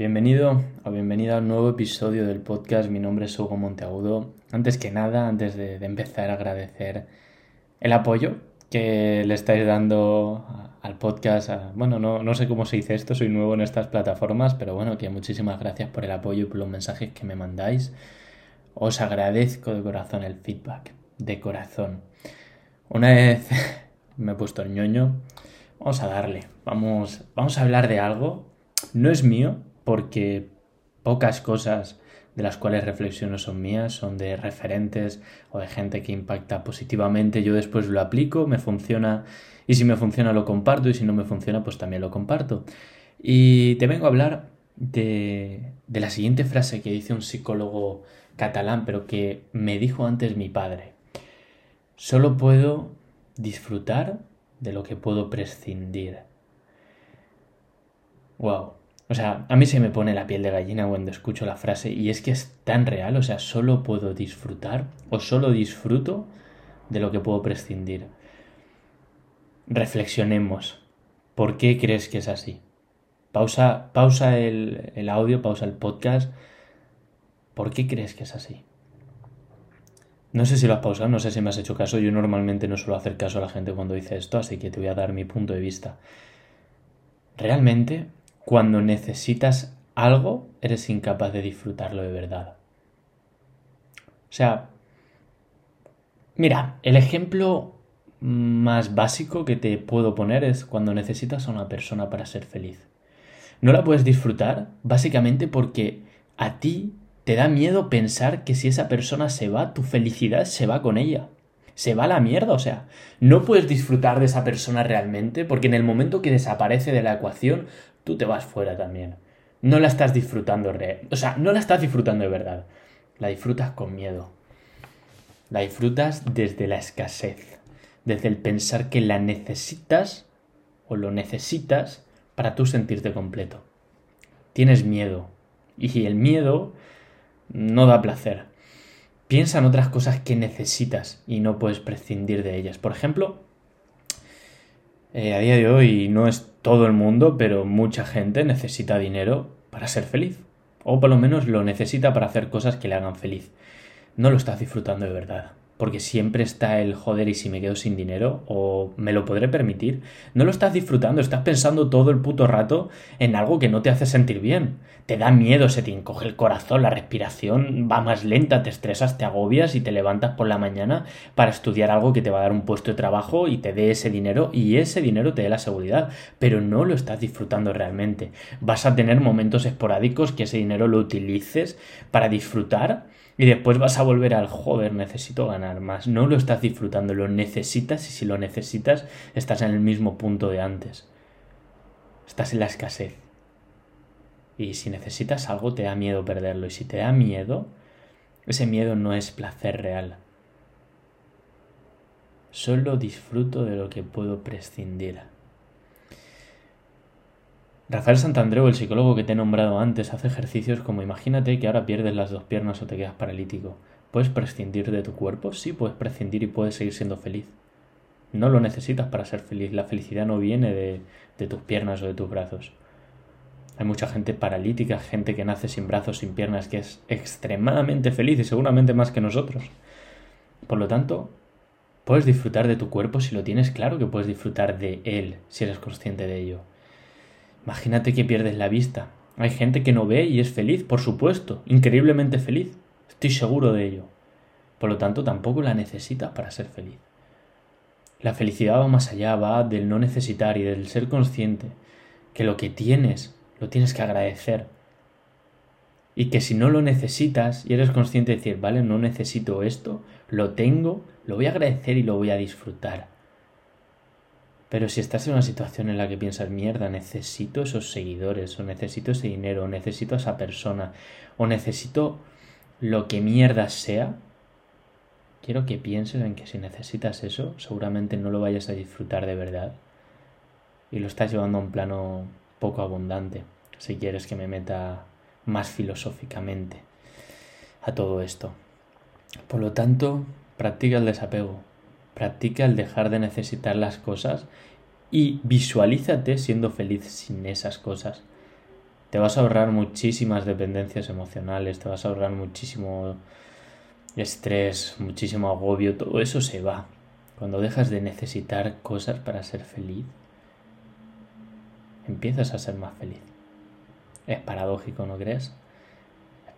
Bienvenido o bienvenida a un nuevo episodio del podcast. Mi nombre es Hugo Monteagudo. Antes que nada, antes de, empezar, agradecer el apoyo que le estáis dando al podcast. bueno, no, no sé cómo se dice esto, soy nuevo en estas plataformas, pero bueno, que muchísimas gracias por el apoyo y por los mensajes que me mandáis. Os agradezco de corazón el feedback, de corazón. Una vez me he puesto el ñoño, vamos a darle, vamos, vamos a hablar de algo. No es mío, porque pocas cosas de las cuales reflexiono son mías, son de referentes o de gente que impacta positivamente. Yo después lo aplico, me funciona y si me funciona lo comparto y si no me funciona pues también lo comparto. Y te vengo a hablar de, de la siguiente frase que dice un psicólogo catalán, pero que me dijo antes mi padre. Solo puedo disfrutar de lo que puedo prescindir. Wow. O sea, a mí se me pone la piel de gallina cuando escucho la frase y es que es tan real, o sea, solo puedo disfrutar o solo disfruto de lo que puedo prescindir. Reflexionemos. ¿Por qué crees que es así? Pausa, pausa el, el audio, pausa el podcast. ¿Por qué crees que es así? No sé si lo has pausado, no sé si me has hecho caso. Yo normalmente no suelo hacer caso a la gente cuando dice esto, así que te voy a dar mi punto de vista. Realmente cuando necesitas algo, eres incapaz de disfrutarlo de verdad. O sea, mira, el ejemplo más básico que te puedo poner es cuando necesitas a una persona para ser feliz. No la puedes disfrutar básicamente porque a ti te da miedo pensar que si esa persona se va, tu felicidad se va con ella. Se va a la mierda, o sea, no puedes disfrutar de esa persona realmente porque en el momento que desaparece de la ecuación, tú te vas fuera también. No la estás disfrutando, o sea, no la estás disfrutando de verdad. La disfrutas con miedo. La disfrutas desde la escasez, desde el pensar que la necesitas o lo necesitas para tú sentirte completo. Tienes miedo y el miedo no da placer. Piensa en otras cosas que necesitas y no puedes prescindir de ellas. Por ejemplo, eh, a día de hoy no es todo el mundo, pero mucha gente necesita dinero para ser feliz. O por lo menos lo necesita para hacer cosas que le hagan feliz. No lo estás disfrutando de verdad porque siempre está el joder y si me quedo sin dinero o me lo podré permitir. No lo estás disfrutando, estás pensando todo el puto rato en algo que no te hace sentir bien. Te da miedo, se te encoge el corazón, la respiración va más lenta, te estresas, te agobias y te levantas por la mañana para estudiar algo que te va a dar un puesto de trabajo y te dé ese dinero y ese dinero te dé la seguridad, pero no lo estás disfrutando realmente. Vas a tener momentos esporádicos que ese dinero lo utilices para disfrutar y después vas a volver al joder, necesito ganar más. No lo estás disfrutando, lo necesitas y si lo necesitas estás en el mismo punto de antes. Estás en la escasez. Y si necesitas algo te da miedo perderlo. Y si te da miedo, ese miedo no es placer real. Solo disfruto de lo que puedo prescindir. Rafael Santandreu, el psicólogo que te he nombrado antes, hace ejercicios como imagínate que ahora pierdes las dos piernas o te quedas paralítico. ¿Puedes prescindir de tu cuerpo? Sí, puedes prescindir y puedes seguir siendo feliz. No lo necesitas para ser feliz. La felicidad no viene de, de tus piernas o de tus brazos. Hay mucha gente paralítica, gente que nace sin brazos, sin piernas, que es extremadamente feliz y seguramente más que nosotros. Por lo tanto, puedes disfrutar de tu cuerpo si lo tienes claro que puedes disfrutar de él, si eres consciente de ello. Imagínate que pierdes la vista. Hay gente que no ve y es feliz, por supuesto, increíblemente feliz. Estoy seguro de ello. Por lo tanto, tampoco la necesitas para ser feliz. La felicidad va más allá, va del no necesitar y del ser consciente que lo que tienes lo tienes que agradecer. Y que si no lo necesitas y eres consciente de decir, vale, no necesito esto, lo tengo, lo voy a agradecer y lo voy a disfrutar. Pero si estás en una situación en la que piensas, mierda, necesito esos seguidores, o necesito ese dinero, o necesito a esa persona, o necesito lo que mierda sea, quiero que pienses en que si necesitas eso, seguramente no lo vayas a disfrutar de verdad. Y lo estás llevando a un plano poco abundante, si quieres que me meta más filosóficamente a todo esto. Por lo tanto, practica el desapego, Practica el dejar de necesitar las cosas y visualízate siendo feliz sin esas cosas. Te vas a ahorrar muchísimas dependencias emocionales, te vas a ahorrar muchísimo estrés, muchísimo agobio, todo eso se va. Cuando dejas de necesitar cosas para ser feliz, empiezas a ser más feliz. Es paradójico, ¿no crees?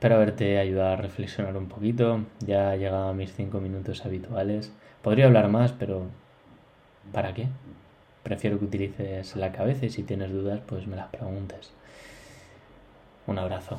Espero haberte ayudado a reflexionar un poquito. Ya he llegado a mis cinco minutos habituales. Podría hablar más, pero ¿para qué? Prefiero que utilices la cabeza y si tienes dudas, pues me las preguntes. Un abrazo.